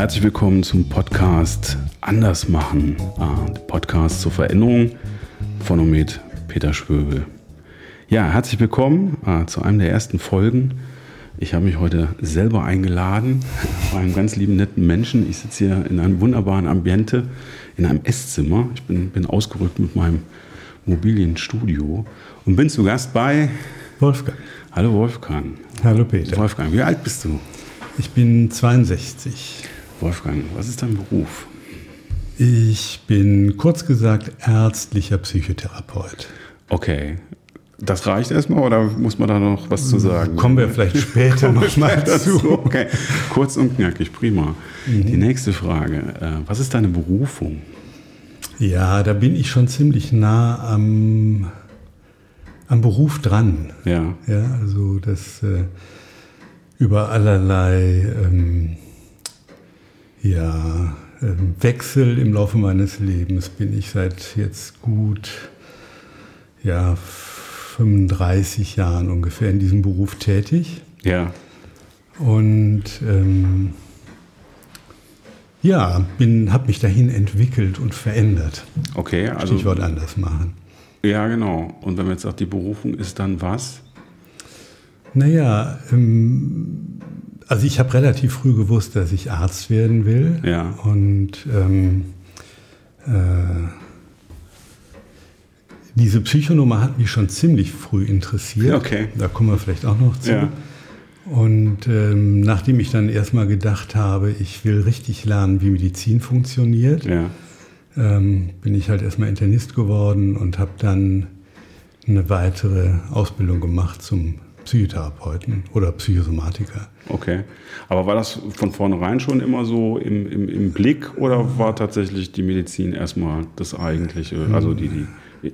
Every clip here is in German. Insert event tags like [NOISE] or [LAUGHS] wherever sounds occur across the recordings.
Herzlich willkommen zum Podcast Anders machen, ah, Podcast zur Veränderung von und mit Peter Schwöbel. Ja, herzlich willkommen ah, zu einem der ersten Folgen. Ich habe mich heute selber eingeladen bei einem ganz lieben, netten Menschen. Ich sitze hier in einem wunderbaren Ambiente, in einem Esszimmer. Ich bin, bin ausgerückt mit meinem mobilen Studio und bin zu Gast bei Wolfgang. Hallo Wolfgang. Hallo Peter. Wolfgang, wie alt bist du? Ich bin 62. Wolfgang, was ist dein Beruf? Ich bin kurz gesagt ärztlicher Psychotherapeut. Okay. Das reicht erstmal oder muss man da noch was zu sagen? Kommen wir vielleicht später noch mal zu. Okay, kurz und knackig, prima. Mhm. Die nächste Frage. äh, Was ist deine Berufung? Ja, da bin ich schon ziemlich nah am, am Beruf dran. Ja, Ja, also das äh, über allerlei ähm, ja, ähm, Wechsel im Laufe meines Lebens bin ich seit jetzt gut ja, 35 Jahren ungefähr in diesem Beruf tätig. ja, Und ähm, ja, habe mich dahin entwickelt und verändert. okay. Also, Stichwort anders machen. ja, genau. Und wenn man jetzt sagt, die Berufung ist dann was? Naja, ähm, also ich habe relativ früh gewusst, dass ich Arzt werden will. Ja. Und ähm, äh, diese Psychonummer hat mich schon ziemlich früh interessiert. Okay. Da kommen wir vielleicht auch noch zu. Ja. Und ähm, nachdem ich dann erstmal gedacht habe, ich will richtig lernen, wie Medizin funktioniert, Ja, ähm, bin ich halt erstmal Internist geworden und habe dann eine weitere Ausbildung gemacht zum Psychotherapeuten oder Psychosomatiker. okay. Aber war das von vornherein schon immer so im, im, im Blick oder war tatsächlich die Medizin erstmal das Eigentliche, also die, die,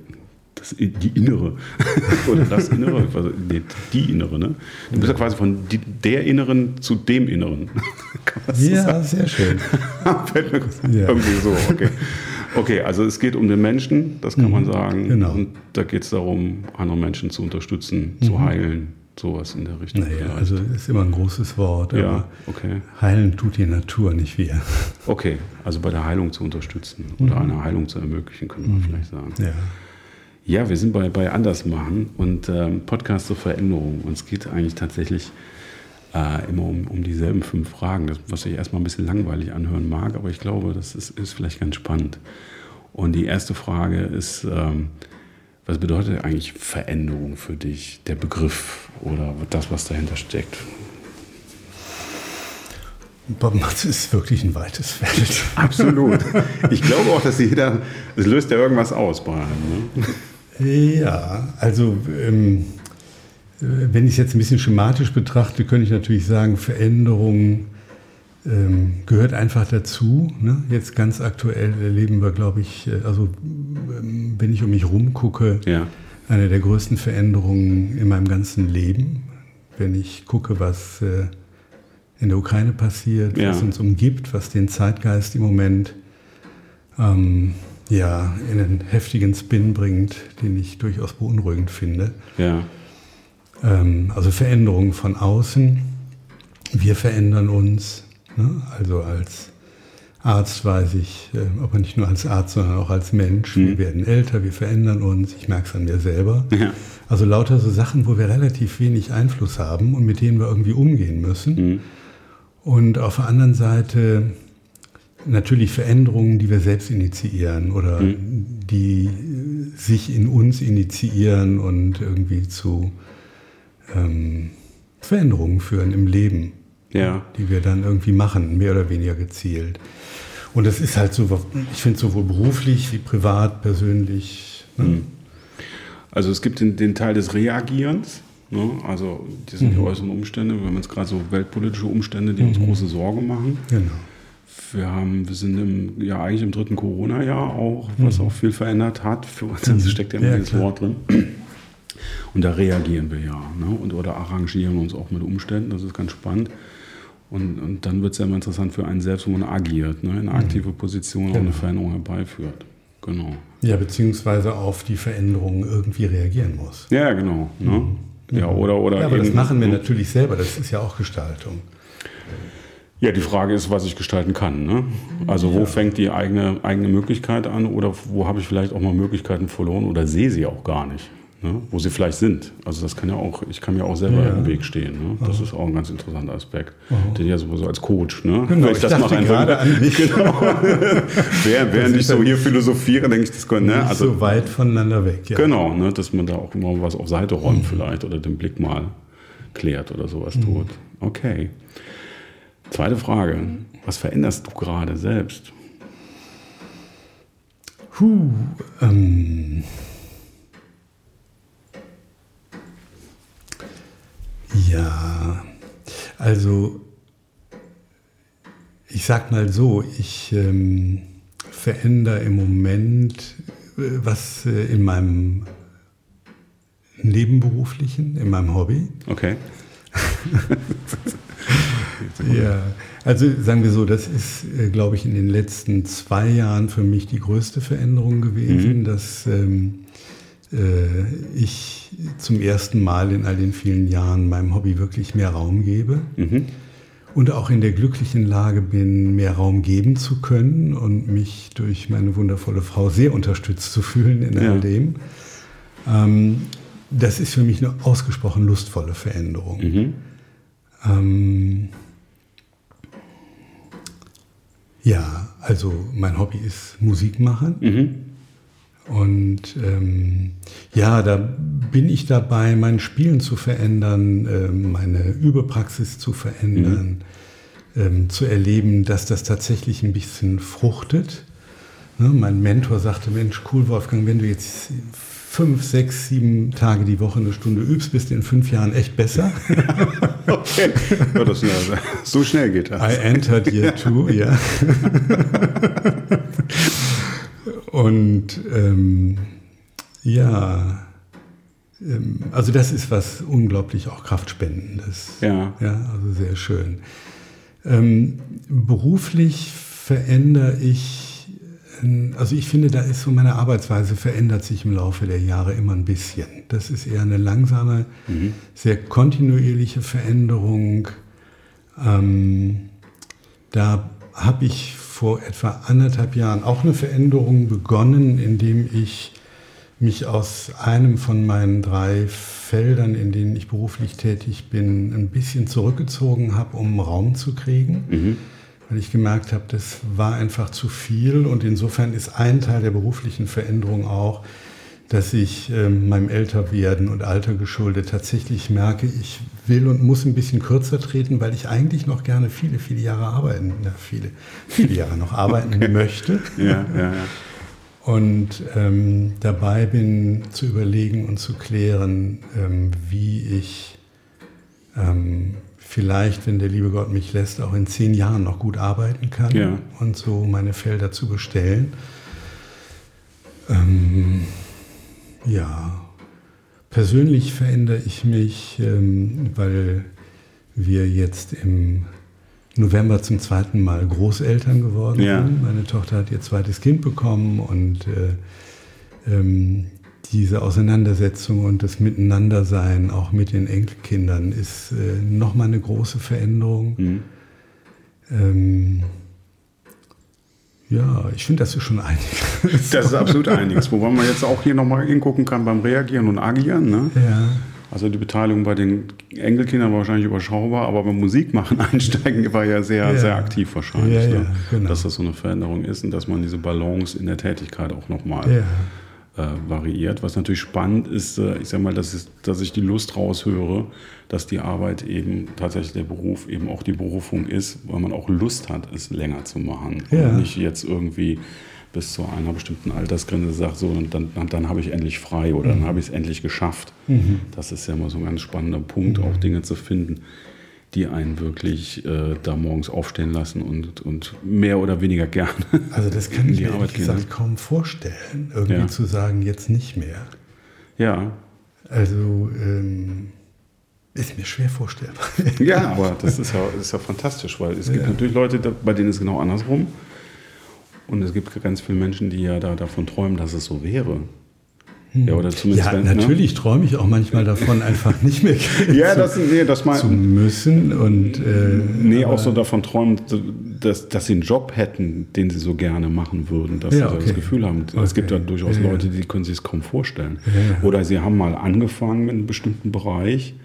das, die Innere [LAUGHS] oder das Innere, also die Innere, ne? Du bist ja quasi von die, der Inneren zu dem Inneren. [LAUGHS] So Ja, sagen? sehr schön. [LAUGHS] Fällt mir Ja. Irgendwie so, okay. Okay, also es geht um den Menschen, das kann man sagen. genau. Und da geht es darum, andere Menschen zu unterstützen, zu heilen, sowas in der Richtung. Naja, vielleicht. also ist immer ein großes Wort, ja, okay. heilen tut die Natur, nicht wir. Okay, also bei der Heilung zu unterstützen oder eine Heilung zu ermöglichen, können wir vielleicht sagen. Ja. Ja, wir sind bei, bei Andersmachen und ähm, Podcast zur Veränderung. Und es geht eigentlich tatsächlich äh, immer um, um dieselben fünf Fragen, das, was sich erstmal ein bisschen langweilig anhören mag, aber ich glaube, das ist, ist vielleicht ganz spannend. Und die erste Frage ist, ähm, was bedeutet eigentlich Veränderung für dich, der Begriff oder das, was dahinter steckt? Das ist wirklich ein weites Feld. [LAUGHS] Absolut. Ich glaube auch, dass jeder, es löst ja irgendwas aus bei einem. Ne? Ja, also ähm, äh, wenn ich es jetzt ein bisschen schematisch betrachte, könnte ich natürlich sagen, Veränderung ähm, gehört einfach dazu. Ne? Jetzt ganz aktuell erleben wir, glaube ich, äh, also ähm, wenn ich um mich rumgucke, Ja, eine der größten Veränderungen in meinem ganzen Leben. Wenn ich gucke, was äh, in der Ukraine passiert, Ja. was uns umgibt, was den Zeitgeist im Moment ähm, ja, in einen heftigen Spin bringt, den ich durchaus beunruhigend finde. ja, Ähm, also Veränderungen von außen. Wir verändern uns. Ne? Also als Arzt weiß ich, äh, aber nicht nur als Arzt, sondern auch als Mensch. Mhm. Wir werden älter, wir verändern uns. Ich merke es an mir selber. ja. Also lauter so Sachen, wo wir relativ wenig Einfluss haben und mit denen wir irgendwie umgehen müssen. Mhm. Und auf der anderen Seite natürlich Veränderungen, die wir selbst initiieren oder die äh, sich in uns initiieren und irgendwie zu ähm, Veränderungen führen im Leben, Ja. die wir dann irgendwie machen, mehr oder weniger gezielt. Und das ist halt so, ich finde sowohl beruflich wie privat, persönlich. Ne? Also es gibt den, den Teil des Reagierens, ne? also das sind die äußeren Umstände, wir haben jetzt gerade so weltpolitische Umstände, die uns große Sorge machen. Genau. Wir, haben, wir sind im, ja eigentlich im dritten Corona-Jahr auch, was auch viel verändert hat. Für uns das steckt ja immer Ja, klar. Wort drin. Und da reagieren wir ja. Ne? Und, oder arrangieren uns auch mit Umständen, das ist ganz spannend. Und, und dann wird es ja immer interessant für einen selbst, wo man agiert, ne? in eine aktive Position auch eine Genau. Veränderung herbeiführt. Genau. Ja, beziehungsweise auf die Veränderungen irgendwie reagieren muss. Ja, genau. Ne? Ja, oder, oder Ja, aber das eben- machen wir natürlich selber, das ist ja auch Gestaltung. Ja, die Frage ist, was ich gestalten kann. Ne? Also wo Ja. fängt die eigene, eigene Möglichkeit an oder wo habe ich vielleicht auch mal Möglichkeiten verloren oder sehe sie auch gar nicht, ne? wo sie vielleicht sind. Also das kann ja auch, ich kann mir auch selber Ja. im Weg stehen. Ne? Das ist auch ein ganz interessanter Aspekt. Aha. Den ja sowieso als Coach. Ne? Genau, ich dachte mal gerade an mich. [LAUGHS] Genau. Während, während ich so hier philosophiere, denke ich, das könnte, ne? Also so weit voneinander weg. Ja. Genau, ne, dass man da auch immer was auf Seite räumt Mhm. vielleicht oder den Blick mal klärt oder sowas tut. Okay. Zweite Frage. Was veränderst du gerade selbst? Puh, ähm, ja, also ich sag mal so, ich ähm, verändere im Moment äh, was äh, in meinem Nebenberuflichen, in meinem Hobby. Okay. [LAUGHS] Ja, also sagen wir so, das ist, äh, glaube ich, in den letzten zwei Jahren für mich die größte Veränderung gewesen, dass ähm, äh, ich zum ersten Mal in all den vielen Jahren meinem Hobby wirklich mehr Raum gebe Mhm. und auch in der glücklichen Lage bin, mehr Raum geben zu können und mich durch meine wundervolle Frau sehr unterstützt zu fühlen in all dem. Ähm, das ist für mich eine ausgesprochen lustvolle Veränderung. Mhm. Ähm, ja, also mein Hobby ist Musik machen. Mhm. Und ähm, ja, da bin ich dabei, mein Spielen zu verändern, ähm, meine Übepraxis zu verändern, ähm, zu erleben, dass das tatsächlich ein bisschen fruchtet. Ne, mein Mentor sagte, Mensch, cool, Wolfgang, wenn du jetzt fünf, sechs, sieben Tage die Woche eine Stunde übst, bist du in fünf Jahren echt besser. [LAUGHS] Okay. So schnell geht das. I entered year two, ja. [LAUGHS] Und ähm, ja, ähm, also das ist was unglaublich auch Kraftspendendes. Ja. Ja, also sehr schön. Ähm, beruflich verändere ich, ähm, also ich finde, da ist so meine Arbeitsweise verändert sich im Laufe der Jahre immer ein bisschen. Das ist eher eine langsame, sehr kontinuierliche Veränderung. Ähm, da habe ich vor etwa anderthalb Jahren auch eine Veränderung begonnen, indem ich mich aus einem von meinen drei Feldern, in denen ich beruflich tätig bin, ein bisschen zurückgezogen habe, um Raum zu kriegen, Mhm. weil ich gemerkt habe, das war einfach zu viel und insofern ist ein Teil der beruflichen Veränderung auch, dass ich ähm, meinem Älterwerden und Alter geschuldet tatsächlich merke, ich will und muss ein bisschen kürzer treten, weil ich eigentlich noch gerne viele, viele Jahre arbeiten, na, viele, viele Jahre noch [LAUGHS] arbeiten möchte. Ja, ja, ja. Und ähm, dabei bin zu überlegen und zu klären, ähm, wie ich ähm, vielleicht, wenn der liebe Gott mich lässt, auch in zehn Jahren noch gut arbeiten kann Ja. und so meine Felder zu bestellen. Ähm, ja, persönlich verändere ich mich, ähm, weil wir jetzt im November zum zweiten Mal Großeltern geworden Ja. sind. Meine Tochter hat ihr zweites Kind bekommen und äh, ähm, diese Auseinandersetzung und das Miteinandersein auch mit den Enkelkindern ist äh, nochmal eine große Veränderung. Mhm. Ähm, ja, ich finde, das ist schon einiges. [LAUGHS] Das ist absolut einiges. Wobei man jetzt auch hier nochmal hingucken kann beim Reagieren und Agieren. Ne? Ja, Also die Beteiligung bei den Enkelkindern war wahrscheinlich überschaubar, aber beim Musikmachen [LAUGHS] einsteigen war ja sehr, Ja. sehr aktiv wahrscheinlich. Ja, ne? genau. Dass das so eine Veränderung ist und dass man diese Balance in der Tätigkeit auch nochmal. Äh, variiert. Was natürlich spannend ist, äh, ich sag mal, dass, es, dass ich die Lust raushöre, dass die Arbeit eben tatsächlich der Beruf eben auch die Berufung ist, weil man auch Lust hat, es länger zu machen. Ja. Und nicht jetzt irgendwie bis zu einer bestimmten Altersgrenze sagt, so, und dann, dann, habe ich endlich frei oder dann habe ich es endlich geschafft. Mhm. Das ist ja immer so ein ganz spannender Punkt, auch Dinge zu finden, die einen wirklich äh, da morgens aufstehen lassen und, und mehr oder weniger gerne Also das kann ich die mir Arbeit gesagt kaum vorstellen, irgendwie Ja. zu sagen, jetzt nicht mehr. Ja, Also ähm, ist mir schwer vorstellbar. Ja, aber das ist ja, ist ja fantastisch, weil es gibt Ja. natürlich Leute, bei denen ist es genau andersrum. Und es gibt ganz viele Menschen, die ja da davon träumen, dass es so wäre. Ja, oder zumindest ja, wenn, ne? natürlich ne? träume ich auch manchmal davon, einfach nicht mehr ja, das, nee, das mein, zu müssen. Und, äh, nee, auch so davon träumen, dass, dass sie einen Job hätten, den sie so gerne machen würden, dass Ja, sie so okay. das Gefühl haben. Es Okay. gibt ja durchaus Ja. Leute, die können sich es kaum vorstellen. Oder sie haben mal angefangen mit einem bestimmten Bereich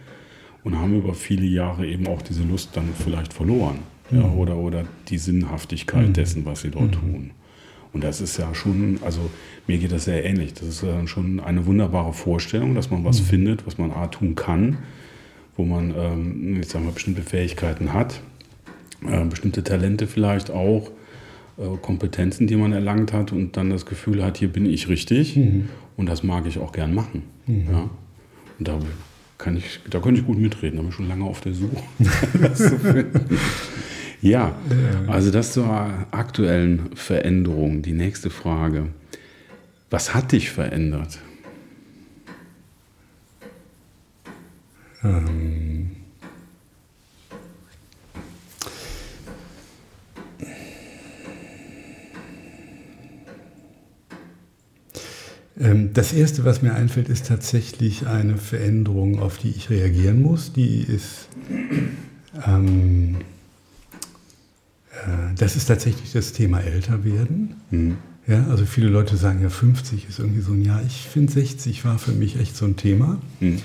und haben über viele Jahre eben auch diese Lust dann vielleicht verloren. Ja, Mhm. oder, oder die Sinnhaftigkeit dessen, was sie dort tun. Und das ist ja schon, also mir geht das sehr ähnlich. Das ist ja schon eine wunderbare Vorstellung, dass man was Mhm. findet, was man A tun kann, wo man, ähm, ich sag mal, bestimmte Fähigkeiten hat, äh, bestimmte Talente vielleicht auch, äh, Kompetenzen, die man erlangt hat und dann das Gefühl hat, hier bin ich richtig Mhm. und das mag ich auch gern machen. Ja? Und da kann ich, da könnte ich gut mitreden, da bin ich schon lange auf der Suche. [LAUGHS] ja, also das zur aktuellen Veränderung. Die nächste Frage. Was hat dich verändert? Ähm, ähm, Das Erste, was mir einfällt, ist tatsächlich eine Veränderung, auf die ich reagieren muss. Die ist, ähm, äh, das ist tatsächlich das Thema Älterwerden. Hm. Ja, also viele Leute sagen ja, 50 ist irgendwie so ein Jahr. Ich finde 60 war für mich echt so ein Thema. Hm.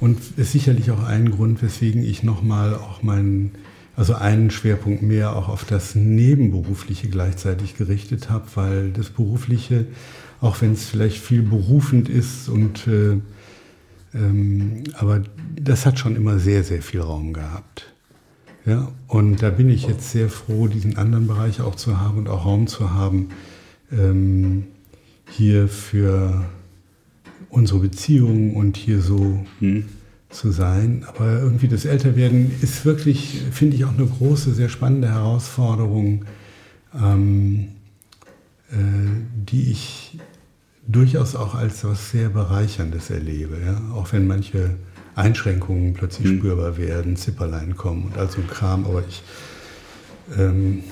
Und ist sicherlich auch ein Grund, weswegen ich nochmal auch meinen, also einen Schwerpunkt mehr auch auf das Nebenberufliche gleichzeitig gerichtet habe, weil das Berufliche, auch wenn es vielleicht viel berufend ist und äh, ähm, aber das hat schon immer sehr, sehr viel Raum gehabt. Ja, und da bin ich jetzt sehr froh, diesen anderen Bereich auch zu haben und auch Raum zu haben, ähm, hier für unsere Beziehungen und hier so Hm. zu sein. Aber irgendwie das Älterwerden ist wirklich, finde ich, auch eine große, sehr spannende Herausforderung, ähm, äh, die ich durchaus auch als was sehr Bereicherndes erlebe. Ja? Auch wenn manche Einschränkungen plötzlich Mhm. spürbar werden, Zipperlein kommen und all so ein Kram. Aber ich ähm,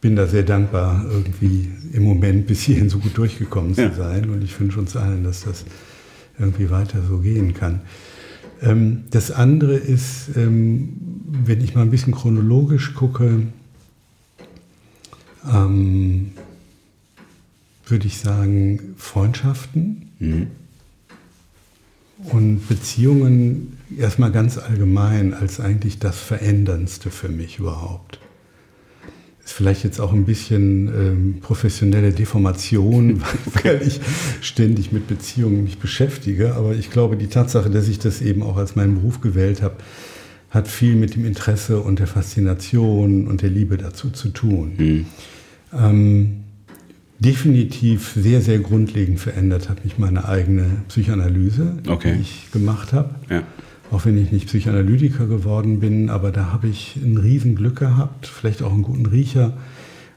bin da sehr dankbar, irgendwie im Moment bis hierhin so gut durchgekommen zu Ja. sein. Und ich wünsche uns allen, dass das irgendwie weiter so gehen kann. Ähm, das andere ist, ähm, wenn ich mal ein bisschen chronologisch gucke, ähm, würde ich sagen, Freundschaften Hm. Und Beziehungen erstmal ganz allgemein als eigentlich das Veränderndste für mich überhaupt. Ist vielleicht jetzt auch ein bisschen ähm, professionelle Deformation, [LAUGHS] weil ich ständig mit Beziehungen mich beschäftige. Aber ich glaube, die Tatsache, dass ich das eben auch als meinen Beruf gewählt habe, hat viel mit dem Interesse und der Faszination und der Liebe dazu zu tun. Hm. Ähm, definitiv sehr, sehr grundlegend verändert hat mich meine eigene Psychoanalyse, Okay. die ich gemacht habe. Ja. Auch wenn ich nicht Psychoanalytiker geworden bin, aber da habe ich ein Riesenglück gehabt, vielleicht auch einen guten Riecher.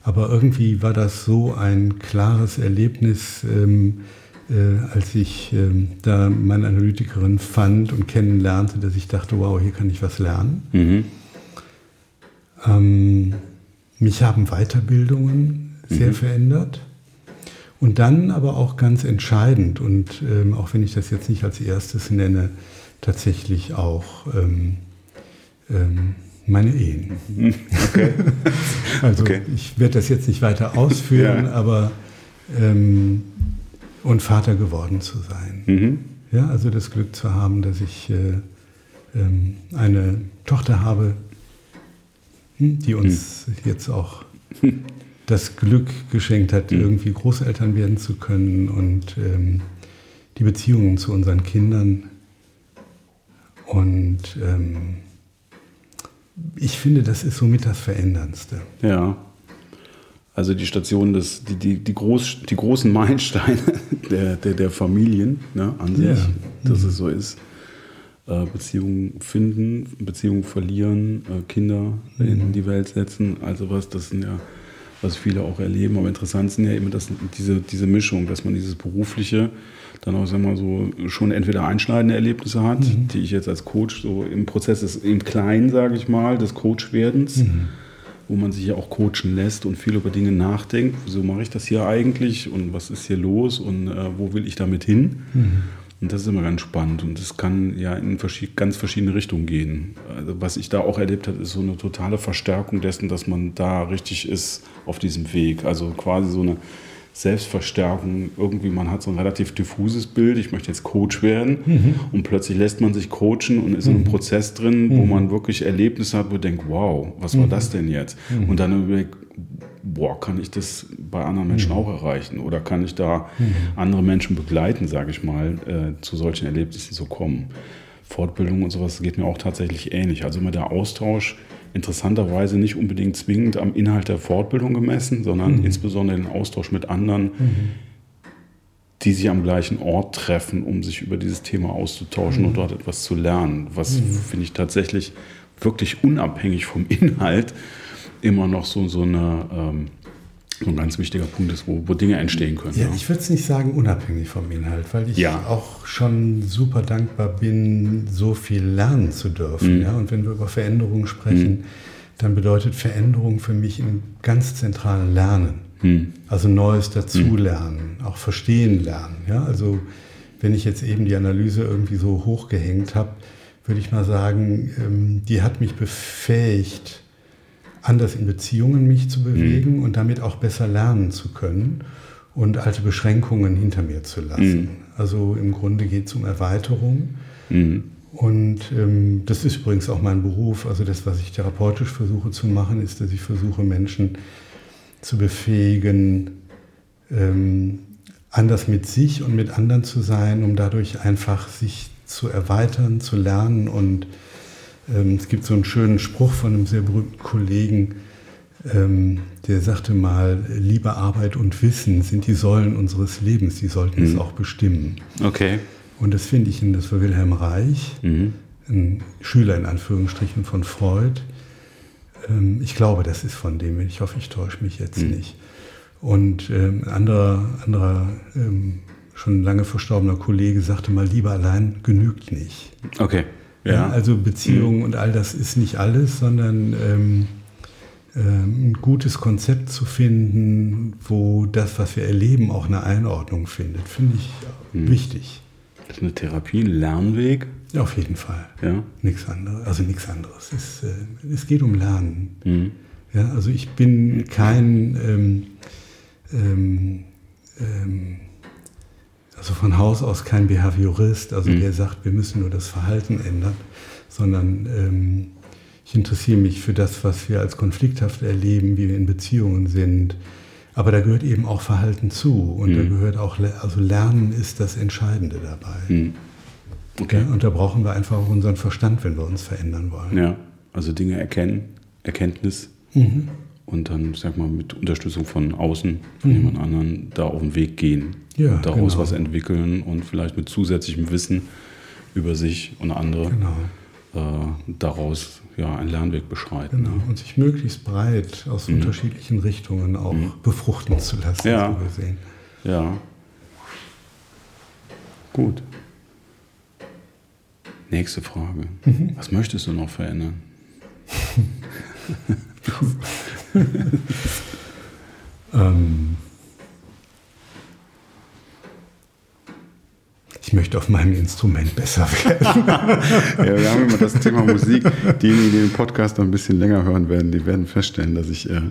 Aber irgendwie war das so ein klares Erlebnis, ähm, äh, als ich ähm, da meine Analytikerin fand und kennenlernte, dass ich dachte, wow, hier kann ich was lernen. Mhm. Ähm, mich haben Weiterbildungen sehr Mhm. verändert. Und dann aber auch ganz entscheidend, und ähm, auch wenn ich das jetzt nicht als erstes nenne, tatsächlich auch ähm, ähm, meine Ehen. Okay. [LAUGHS] Also Okay. ich werde das jetzt nicht weiter ausführen, Ja. aber ähm, und Vater geworden zu sein. Mhm. Ja, also das Glück zu haben, dass ich äh, ähm, eine Tochter habe, hm, die uns jetzt auch [LAUGHS] das Glück geschenkt hat, Mhm. irgendwie Großeltern werden zu können und ähm, die Beziehungen zu unseren Kindern. Und ähm, ich finde, das ist somit das Veränderndste. Ja. Also die Station des, die, die, die, groß, die großen Meilensteine [LAUGHS] der, der, der Familien ne, an sich, Ja. dass es so ist. Äh, Beziehungen finden, Beziehungen verlieren, äh, Kinder in die Welt setzen, also was, das sind ja, was viele auch erleben. Aber interessant sind ja immer das, diese, diese Mischung, dass man dieses berufliche dann auch, sagen wir mal, so schon entweder einschneidende Erlebnisse hat, die ich jetzt als Coach so im Prozess ist im Kleinen, sage ich mal, des Coachwerdens wo man sich ja auch coachen lässt und viel über Dinge nachdenkt. Wieso mache ich das hier eigentlich und was ist hier los und äh, wo will ich damit hin? Mhm. Und das ist immer ganz spannend und das kann ja in verschied ganz verschiedene Richtungen gehen. Also was ich da auch erlebt habe, ist so eine totale Verstärkung dessen, dass man da richtig ist auf diesem Weg. Also quasi so eine Selbstverstärkung. Irgendwie, man hat so ein relativ diffuses Bild, ich möchte jetzt Coach werden mhm. und plötzlich lässt man sich coachen und ist mhm. in einem mhm. Prozess drin, wo mhm. man wirklich Erlebnisse hat, wo man denkt, wow, was war mhm. das denn jetzt? Und dann überlegt, boah, kann ich das bei anderen Menschen auch erreichen? Oder kann ich da andere Menschen begleiten, sage ich mal, äh, zu solchen Erlebnissen zu kommen? Fortbildung und sowas geht mir auch tatsächlich ähnlich. Also immer der Austausch interessanterweise nicht unbedingt zwingend am Inhalt der Fortbildung gemessen, sondern mhm. insbesondere den Austausch mit anderen, mhm. die sich am gleichen Ort treffen, um sich über dieses Thema auszutauschen mhm. und dort etwas zu lernen. Was mhm. finde ich tatsächlich wirklich unabhängig vom Inhalt immer noch so, so eine ähm, so ein ganz wichtiger Punkt ist, wo, wo Dinge entstehen können. Ja, ja. ich würde es nicht sagen unabhängig vom Inhalt, weil ich ja. auch schon super dankbar bin, so viel lernen zu dürfen. Mhm. Ja? Und wenn wir über Veränderungen sprechen, mhm. dann bedeutet Veränderung für mich im ganz zentralen Lernen. Mhm. Also Neues dazulernen, mhm. auch verstehen lernen. Ja? Also wenn ich jetzt eben die Analyse irgendwie so hochgehängt habe, würde ich mal sagen, ähm, die hat mich befähigt, anders in Beziehungen mich zu bewegen mhm. und damit auch besser lernen zu können und alte Beschränkungen hinter mir zu lassen. Mhm. Also im Grunde geht es um Erweiterung. Mhm. Und ähm, das ist übrigens auch mein Beruf. Also das, was ich therapeutisch versuche zu machen, ist, dass ich versuche, Menschen zu befähigen, ähm, anders mit sich und mit anderen zu sein, um dadurch einfach sich zu erweitern, zu lernen und ähm, es gibt so einen schönen Spruch von einem sehr berühmten Kollegen, ähm, der sagte mal, Liebe, Arbeit und Wissen sind die Säulen unseres Lebens, die sollten mhm. es auch bestimmen. Okay. Und das finde ich, das war Wilhelm Reich, mhm. ein Schüler in Anführungsstrichen von Freud. Ähm, ich glaube, das ist von dem, ich hoffe, ich täusche mich jetzt mhm. nicht. Und ein anderer, anderer schon lange verstorbener Kollege sagte mal, Liebe allein genügt nicht. Okay. Ja. Also Beziehungen mhm. und all das ist nicht alles, sondern ähm, ähm, ein gutes Konzept zu finden, wo das, was wir erleben, auch eine Einordnung findet, finde ich mhm. wichtig. Das ist eine Therapie, ein Lernweg? Auf jeden Fall. Ja. Nichts anderes. Also nichts anderes. Es, äh, es geht um Lernen. Mhm. Ja, also ich bin kein ähm, ähm, von Haus aus kein Behaviorist, also mhm. der sagt, wir müssen nur das Verhalten ändern, sondern ähm, ich interessiere mich für das, was wir als konflikthaft erleben, wie wir in Beziehungen sind. Aber da gehört eben auch Verhalten zu und mhm. da gehört auch, also Lernen ist das Entscheidende dabei. Mhm. Okay. Ja, und da brauchen wir einfach auch unseren Verstand, wenn wir uns verändern wollen. Ja, also Dinge erkennen, Erkenntnis. Mhm und dann, sag mal, mit Unterstützung von außen, von mhm. jemand anderen, da auf den Weg gehen. Ja, daraus genau. was entwickeln und vielleicht mit zusätzlichem Wissen über sich und andere genau. äh, daraus ja, einen Lernweg beschreiten. Genau. Und sich möglichst breit aus mhm. unterschiedlichen Richtungen auch mhm. befruchten zu lassen, ja. so gesehen. Ja. Gut. Nächste Frage. Mhm. Was möchtest du noch verändern? [LAUGHS] [LAUGHS] [LAUGHS] ähm, ich möchte auf meinem Instrument besser werden. [LAUGHS] ja, wir haben immer das Thema Musik. Diejenigen, die den Podcast noch ein bisschen länger hören werden, die werden feststellen, dass ich, äh, äh,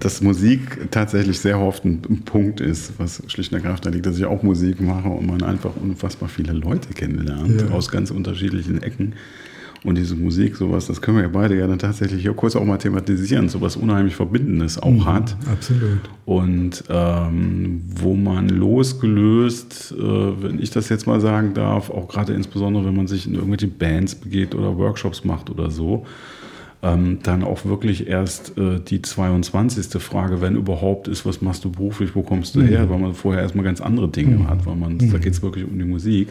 dass Musik tatsächlich sehr oft ein, ein, Punkt ist, was schlicht und ergreifend liegt, dass ich auch Musik mache und man einfach unfassbar viele Leute kennenlernt ja. aus ganz unterschiedlichen Ecken. Und diese Musik, sowas, das können wir ja beide ja dann tatsächlich hier kurz auch mal thematisieren, sowas unheimlich Verbindendes auch mhm, hat. Absolut. Und ähm, wo man losgelöst, äh, wenn ich das jetzt mal sagen darf, auch gerade insbesondere, wenn man sich in irgendwelche Bands begeht oder Workshops macht oder so, ähm, dann auch wirklich erst äh, die 22. Frage, wenn überhaupt ist, was machst du beruflich, wo kommst du mhm. her, weil man vorher erstmal ganz andere Dinge mhm. hat, weil man, mhm. da geht es wirklich um die Musik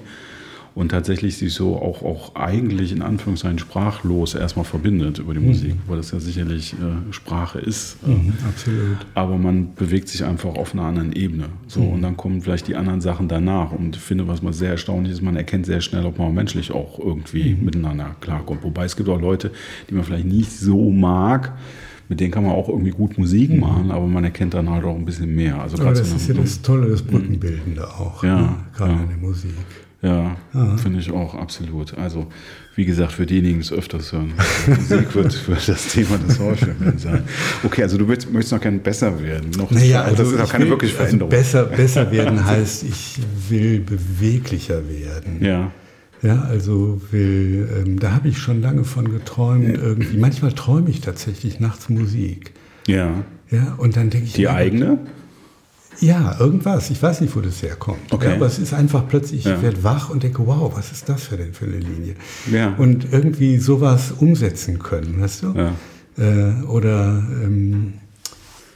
und tatsächlich sich so auch, auch eigentlich in Anführungszeichen sprachlos erstmal verbindet über die mhm. Musik, weil das ja sicherlich äh, Sprache ist. Äh, mhm, absolut. Aber man bewegt sich einfach auf einer anderen Ebene. So, mhm. Und dann kommen vielleicht die anderen Sachen danach. Und ich finde, was man sehr erstaunlich ist, man erkennt sehr schnell, ob man menschlich auch irgendwie mhm. miteinander klarkommt. Wobei es gibt auch Leute, die man vielleicht nicht so mag mit denen kann man auch irgendwie gut Musik mhm. machen, aber man erkennt dann halt auch ein bisschen mehr. Also aber das so ist ja das Tolle, das Brückenbildende auch, ja, ne? gerade ja. in der Musik. Ja, finde ich auch absolut. Also, wie gesagt, für diejenigen, die es öfters hören, [LAUGHS] Musik wird, wird das Thema des Horrorfilms sein. Okay, also du willst, möchtest noch gerne besser werden. Noch naja, also das ist auch keine will, wirkliche also Veränderung. besser, besser [LAUGHS] werden heißt, ich will beweglicher werden. Ja. Ja, also will, ähm, da habe ich schon lange von geträumt. Irgendwie. Manchmal träume ich tatsächlich nachts Musik. Ja. Ja, und dann denke ich. Die eigene? Ja, irgendwas. Ich weiß nicht, wo das herkommt. Okay. Ja, aber es ist einfach plötzlich, Ja. ich werde wach und denke, wow, was ist das für denn für eine Linie? Ja. Und irgendwie sowas umsetzen können, weißt du? Ja. Äh, oder ähm,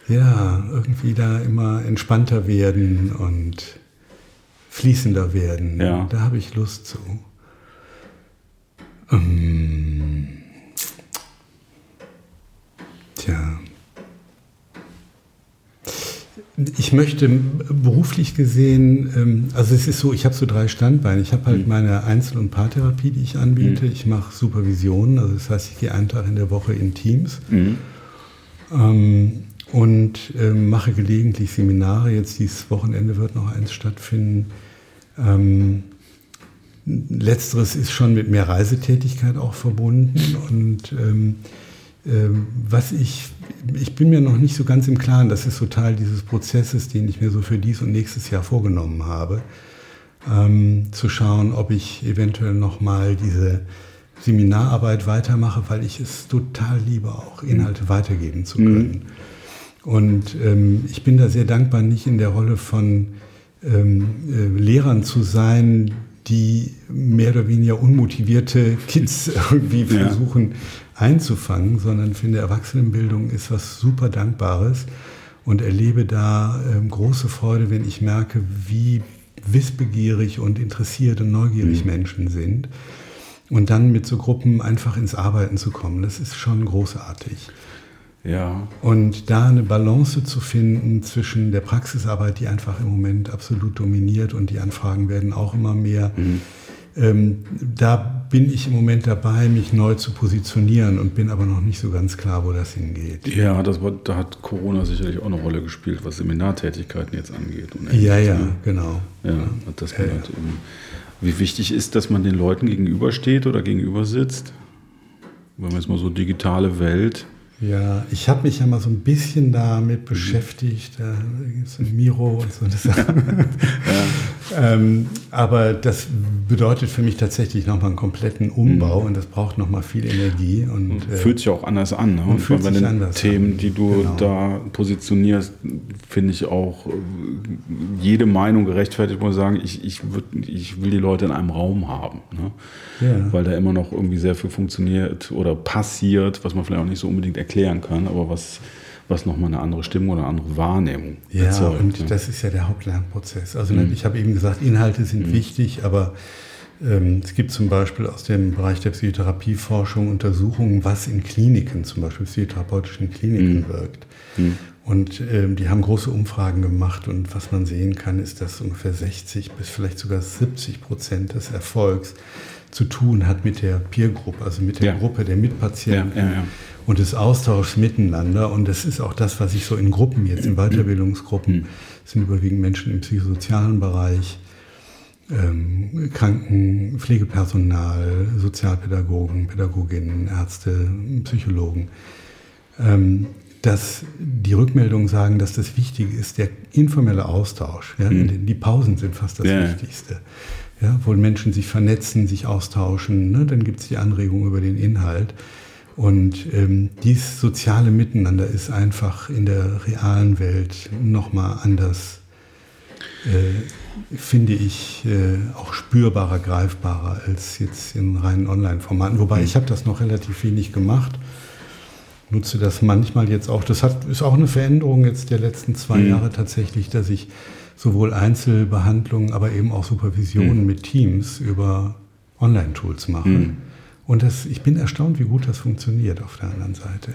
ja, irgendwie da immer entspannter werden und fließender werden. Ja. Da habe ich Lust zu. Ähm, tja. Ich möchte beruflich gesehen, ähm, also es ist so, ich habe so drei Standbeine. Ich habe halt Mhm. meine Einzel- und Paartherapie, die ich anbiete. Mhm. Ich mache Supervisionen, also das heißt, ich gehe einen Tag in der Woche in Teams Mhm. ähm, und ähm, mache gelegentlich Seminare. Jetzt dieses Wochenende wird noch eins stattfinden. Ähm, letzteres ist schon mit mehr Reisetätigkeit auch verbunden und ähm, was ich, ich bin mir noch nicht so ganz im Klaren, das ist so Teil dieses Prozesses, den ich mir so für dies und nächstes Jahr vorgenommen habe, ähm, zu schauen, ob ich eventuell nochmal diese Seminararbeit weitermache, weil ich es total liebe, auch Inhalte weitergeben zu können. Und ähm, ich bin da sehr dankbar, nicht in der Rolle von ähm, äh, Lehrern zu sein, die mehr oder weniger unmotivierte Kids [LAUGHS] irgendwie Ja. versuchen einzufangen, sondern finde, Erwachsenenbildung ist was super Dankbares und erlebe da ähm, große Freude, wenn ich merke, wie wissbegierig und interessiert und neugierig Menschen sind. Und dann mit so Gruppen einfach ins Arbeiten zu kommen, das ist schon großartig. Ja. Und da eine Balance zu finden zwischen der Praxisarbeit, die einfach im Moment absolut dominiert und die Anfragen werden auch immer mehr. Ähm, da bin ich im Moment dabei, mich neu zu positionieren und bin aber noch nicht so ganz klar, wo das hingeht. Ja, das war, da hat Corona sicherlich auch eine Rolle gespielt, was Seminartätigkeiten jetzt angeht. Ja, ja, ne? genau. Ja, dass man Ja, ja. halt eben, wie wichtig ist, dass man den Leuten gegenübersteht oder gegenüber sitzt? Wenn man jetzt mal so digitale Welt. Ja, ich habe mich ja mal so ein bisschen damit beschäftigt, da gibt es Miro und so eine Sachen. [LAUGHS] ähm, aber das bedeutet für mich tatsächlich nochmal einen kompletten Umbau und das braucht nochmal viel Energie. Und, äh, Fühlt sich auch anders an. Ne? Und fühlt bei sich den Themen, an. die du Genau. da positionierst, finde ich auch äh, jede Meinung gerechtfertigt, muss ich sagen, ich, ich, würd, ich will die Leute in einem Raum haben. Ne? Ja. Weil da immer noch irgendwie sehr viel funktioniert oder passiert, was man vielleicht auch nicht so unbedingt erklären kann, aber was, was nochmal eine andere Stimmung oder eine andere Wahrnehmung Ja, erzeugt. und ne? das ist ja der Hauptlernprozess. Also Mhm. ich habe eben gesagt, Inhalte sind wichtig, aber ähm, es gibt zum Beispiel aus dem Bereich der Psychotherapieforschung Untersuchungen, was in Kliniken, zum Beispiel psychotherapeutischen Kliniken wirkt. Und ähm, die haben große Umfragen gemacht und was man sehen kann, ist, dass ungefähr 60 bis vielleicht sogar 70 Prozent des Erfolgs zu tun hat mit der Peer Group, also mit der Ja. Gruppe der Mitpatienten ja, ja. Und des Austauschs miteinander. Und das ist auch das, was ich so in Gruppen jetzt, in Weiterbildungsgruppen, das sind überwiegend Menschen im psychosozialen Bereich, ähm, Kranken, Pflegepersonal, Sozialpädagogen, Pädagoginnen, Ärzte, Psychologen, ähm, dass die Rückmeldungen sagen, dass das Wichtige ist, der informelle Austausch. Ja? Die Pausen sind fast das Ja. Wichtigste. Ja, wo Menschen sich vernetzen, sich austauschen, ne? dann gibt es die Anregung über den Inhalt. Und ähm, dieses soziale Miteinander ist einfach in der realen Welt nochmal anders, äh, finde ich, äh, auch spürbarer, greifbarer als jetzt in reinen Online-Formaten. Wobei ich habe das noch relativ wenig gemacht, nutze das manchmal jetzt auch. Das hat, ist auch eine Veränderung jetzt der letzten zwei Mhm. Jahre tatsächlich, dass ich sowohl Einzelbehandlungen, aber eben auch Supervisionen mit Teams über Online-Tools mache. Mhm. Und das, ich bin erstaunt, wie gut das funktioniert auf der anderen Seite.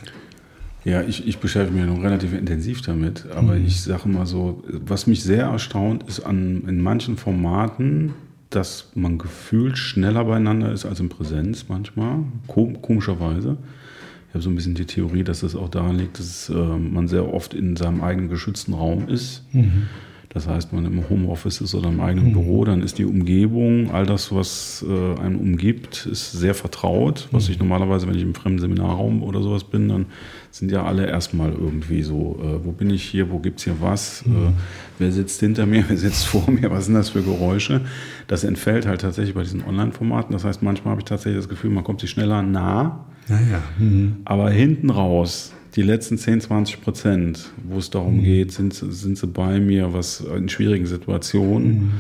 Ja, ich, ich beschäftige mich noch relativ intensiv damit, aber Mhm. ich sage mal so, was mich sehr erstaunt, ist an, in manchen Formaten, dass man gefühlt schneller beieinander ist als in Präsenz manchmal, kom komischerweise. Ich habe so ein bisschen die Theorie, dass es auch daran liegt, dass äh, man sehr oft in seinem eigenen geschützten Raum ist. Mhm. Das heißt, man im Homeoffice ist oder im eigenen mhm. Büro, dann ist die Umgebung, all das, was äh, einen umgibt, ist sehr vertraut. Was ich normalerweise, wenn ich im fremden Seminarraum oder sowas bin, dann sind ja alle erstmal irgendwie so, äh, wo bin ich hier, wo gibt es hier was, mhm. äh, wer sitzt hinter mir, [LAUGHS] wer sitzt vor mir, was sind das für Geräusche. Das entfällt halt tatsächlich bei diesen Online-Formaten. Das heißt, manchmal habe ich tatsächlich das Gefühl, man kommt sich schneller nah. Ja, ja. Mhm. Aber hinten raus die letzten 10, 20 Prozent, wo es darum mhm. geht, sind, sind sie bei mir, was in schwierigen Situationen. Mhm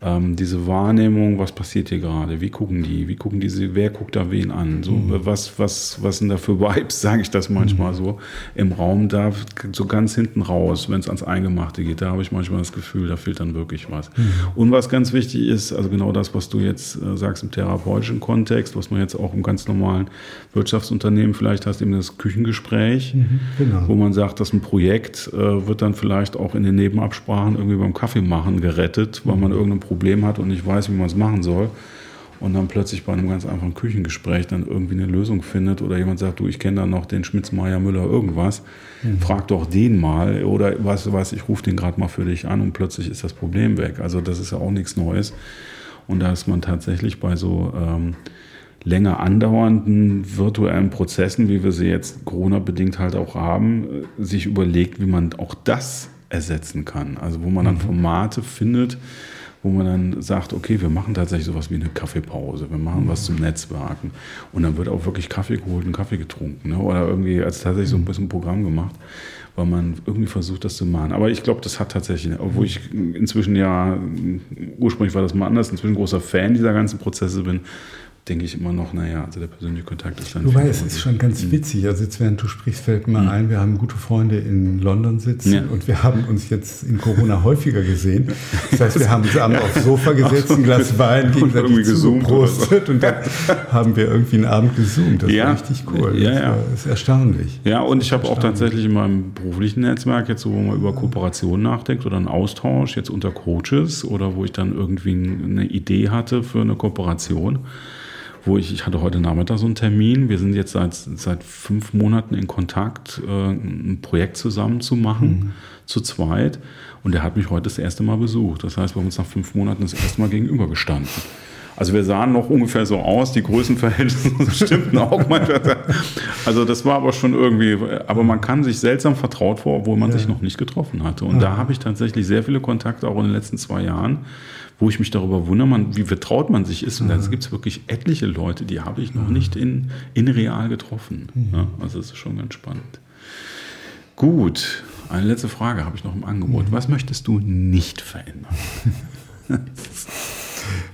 ähm, diese Wahrnehmung, was passiert hier gerade, wie gucken die, wie gucken diese, wer guckt da wen an, so mhm. was, was, was sind da für Vibes, [LAUGHS] sage ich das manchmal mhm. so, im Raum da so ganz hinten raus, wenn es ans Eingemachte geht, da habe ich manchmal das Gefühl, da fehlt dann wirklich was. Mhm. Und was ganz wichtig ist, also genau das, was du jetzt äh, sagst im therapeutischen Kontext, was man jetzt auch im ganz normalen Wirtschaftsunternehmen vielleicht hast, eben das Küchengespräch, mhm. genau. wo man sagt, dass ein Projekt äh, wird dann vielleicht auch in den Nebenabsprachen irgendwie beim Kaffee machen gerettet, weil man mhm. irgendein Problem hat und nicht weiß, wie man es machen soll und dann plötzlich bei einem ganz einfachen Küchengespräch dann irgendwie eine Lösung findet oder jemand sagt, du, ich kenne da noch den Schmitz, Meier, Müller, irgendwas, mhm. frag doch den mal oder weißt du was, ich rufe den gerade mal für dich an und plötzlich ist das Problem weg. Also das ist ja auch nichts Neues. Und da ist man tatsächlich bei so ähm, länger andauernden virtuellen Prozessen, wie wir sie jetzt Corona-bedingt halt auch haben, äh, sich überlegt, wie man auch das ersetzen kann. Also wo man dann mhm. Formate findet, wo man dann sagt, okay, wir machen tatsächlich sowas wie eine Kaffeepause, wir machen was zum Netzwerken und dann wird auch wirklich Kaffee geholt und Kaffee getrunken ne? oder irgendwie als tatsächlich so ein bisschen Programm gemacht, weil man irgendwie versucht, das zu machen. Aber ich glaube, das hat tatsächlich, obwohl ich inzwischen ja, ursprünglich war das mal anders, inzwischen großer Fan dieser ganzen Prozesse bin, denke ich immer noch, naja, also der persönliche Kontakt ist dann. Du weißt, es ist schon ganz mhm. witzig. Also jetzt während du sprichst, fällt mir mhm. ein, wir haben gute Freunde in London sitzen ja. und wir haben uns jetzt in Corona [LAUGHS] häufiger gesehen. Das heißt, wir haben uns [LAUGHS] abends aufs Sofa gesetzt, ein Glas Wein gegenseitig zugeprostet und dann [LAUGHS] haben wir irgendwie einen Abend gezoomt. Das ja. war richtig cool. Ja, ja. Das ist erstaunlich. Ja, und ich habe auch tatsächlich in meinem beruflichen Netzwerk jetzt so, wo man über Kooperation nachdenkt oder einen Austausch jetzt unter Coaches oder wo ich dann irgendwie eine Idee hatte für eine Kooperation wo ich, ich hatte heute Nachmittag so einen Termin. Wir sind jetzt seit, seit fünf Monaten in Kontakt, äh, ein Projekt zusammen zu machen, mhm. zu zweit. Und der hat mich heute das erste Mal besucht. Das heißt, wir haben uns nach fünf Monaten das erste Mal gegenübergestanden. Also wir sahen noch ungefähr so aus, die Größenverhältnisse [LAUGHS] stimmten auch manchmal. Also das war aber schon irgendwie, aber man kann sich seltsam vertraut vor, obwohl man ja. sich noch nicht getroffen hatte. Und ja. da habe ich tatsächlich sehr viele Kontakte auch in den letzten zwei Jahren wo ich mich darüber wundere, man, wie vertraut man sich ist. Und mhm. da gibt es wirklich etliche Leute, die habe ich noch nicht in, in real getroffen. Mhm. Ja, also das ist schon ganz spannend. Gut, eine letzte Frage habe ich noch im Angebot. Mhm. Was möchtest du nicht verändern? [LAUGHS]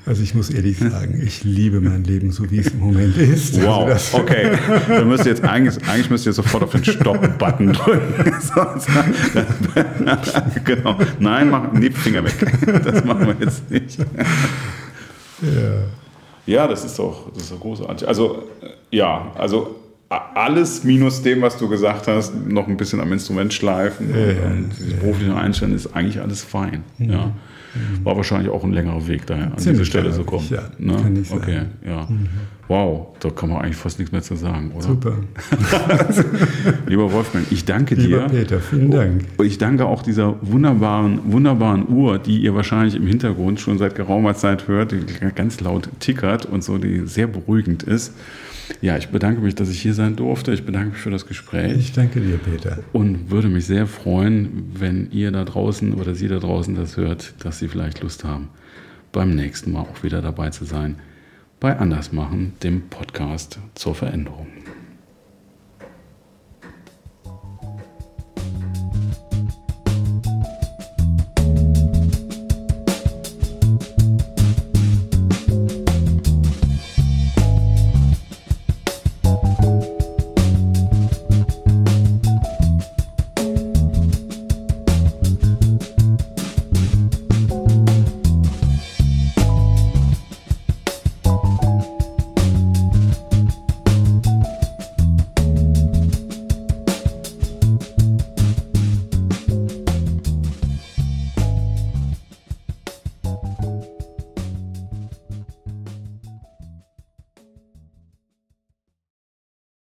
Also ich muss ehrlich sagen, ich liebe mein Leben so, wie es im Moment ist. Wow, also okay. Du müsst jetzt eigentlich, eigentlich müsst ihr sofort auf den Stopp-Button drücken. [LAUGHS] [LAUGHS] genau. Nein, mach, nee, Finger weg. Das machen wir jetzt nicht. Ja. Ja, das ist doch, das ist doch großartig. Also, ja, also alles minus dem, was du gesagt hast, noch ein bisschen am Instrument schleifen ja, und diese berufliche Einstellung ist eigentlich alles fein. Mhm. Ja. War wahrscheinlich auch ein längerer Weg daher, an Ziemlich diese Stelle zu kommen. Ja, ne? kann ich sagen. Okay, ja. Mhm. Wow, da kann man eigentlich fast nichts mehr zu sagen, oder? Super. [LAUGHS] Lieber Wolfgang, ich danke dir. Lieber Peter, vielen Dank. Und ich danke auch dieser wunderbaren, wunderbaren Uhr, die ihr wahrscheinlich im Hintergrund schon seit geraumer Zeit hört, die ganz laut tickert und so, die sehr beruhigend ist. Ja, ich bedanke mich, dass ich hier sein durfte. Ich bedanke mich für das Gespräch. Ich danke dir, Peter. Und würde mich sehr freuen, wenn ihr da draußen oder Sie da draußen das hört, dass Sie vielleicht Lust haben, beim nächsten Mal auch wieder dabei zu sein bei Andersmachen, dem Podcast zur Veränderung.